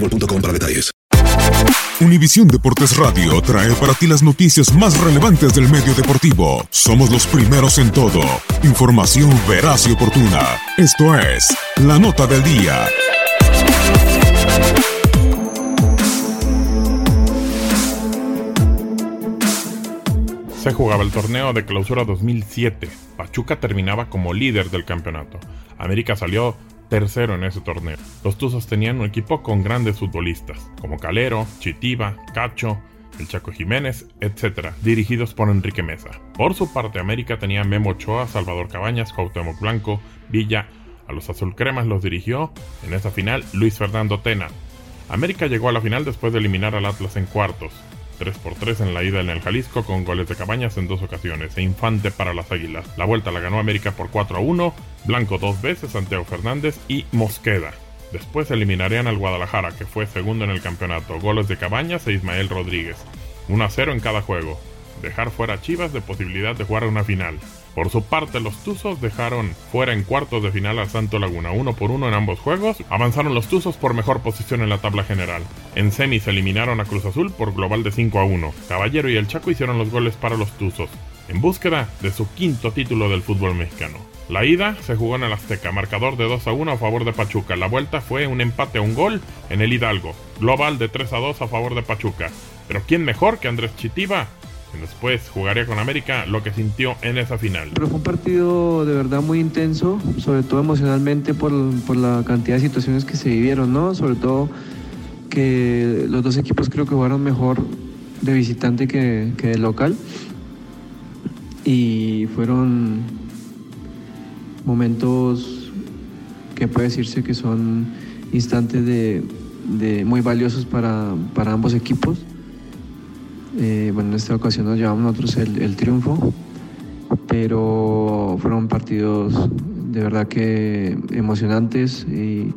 boostmobile.com. Univisión Deportes Radio trae para ti las noticias más relevantes del medio deportivo. Somos los primeros en todo. Información veraz y oportuna. Esto es La Nota del Día. Se jugaba el torneo de clausura 2007. Pachuca terminaba como líder del campeonato. América salió tercero en ese torneo. Los Tuzos tenían un equipo con grandes futbolistas, como Calero, Chitiba, Cacho, el Chaco Jiménez, etc., dirigidos por Enrique Mesa. Por su parte, América tenía Memo Ochoa, Salvador Cabañas, Cuauhtémoc Blanco, Villa. A los azulcremas los dirigió en esa final Luis Fernando Tena. América llegó a la final después de eliminar al Atlas en cuartos. 3 por 3 en la ida en el Jalisco con goles de Cabañas en dos ocasiones e Infante para las Águilas. La vuelta la ganó América por 4 a 1, Blanco dos veces, Santiago Fernández y Mosqueda. Después eliminarían al Guadalajara, que fue segundo en el campeonato, goles de Cabañas e Ismael Rodríguez. 1 a 0 en cada juego. Dejar fuera a Chivas de posibilidad de jugar una final. Por su parte, los Tuzos dejaron fuera en cuartos de final al Santo Laguna, uno por uno en ambos juegos. Avanzaron los Tuzos por mejor posición en la tabla general. En semis eliminaron a Cruz Azul por global de 5 a 1. Caballero y el Chaco hicieron los goles para los Tuzos, en búsqueda de su quinto título del fútbol mexicano. La ida se jugó en el Azteca, marcador de 2 a 1 a favor de Pachuca. La vuelta fue un empate a un gol en el Hidalgo, global de 3 a 2 a favor de Pachuca. Pero ¿quién mejor que Andrés Chitiba? Después jugaría con América lo que sintió en esa final. Pero fue un partido de verdad muy intenso, sobre todo emocionalmente por, por la cantidad de situaciones que se vivieron, ¿no? Sobre todo que los dos equipos creo que jugaron mejor de visitante que, que de local. Y fueron momentos que puede decirse que son instantes de, de muy valiosos para, ambos equipos. Eh, bueno, en esta ocasión nos llevamos nosotros el, triunfo, pero fueron partidos de verdad que emocionantes y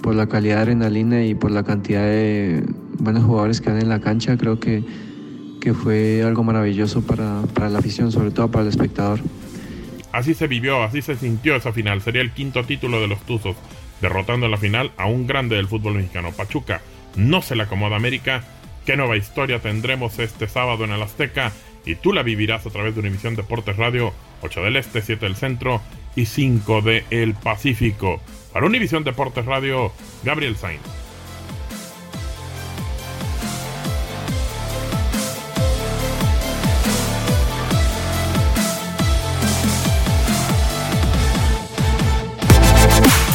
por la calidad de adrenalina y por la cantidad de buenos jugadores que han en la cancha, creo que, fue algo maravilloso para la afición, sobre todo para el espectador. Así se vivió, así se sintió esa final. Sería el quinto título de los Tuzos, derrotando en la final a un grande del fútbol mexicano. Pachuca no se le acomoda América. ¿Qué nueva historia tendremos este sábado en el Azteca? Y tú la vivirás a través de una emisión Deportes Radio, 8 del Este, 7 del Centro y 5 de El Pacífico. Para Univisión Deportes Radio, Gabriel Sainz.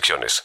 restricciones.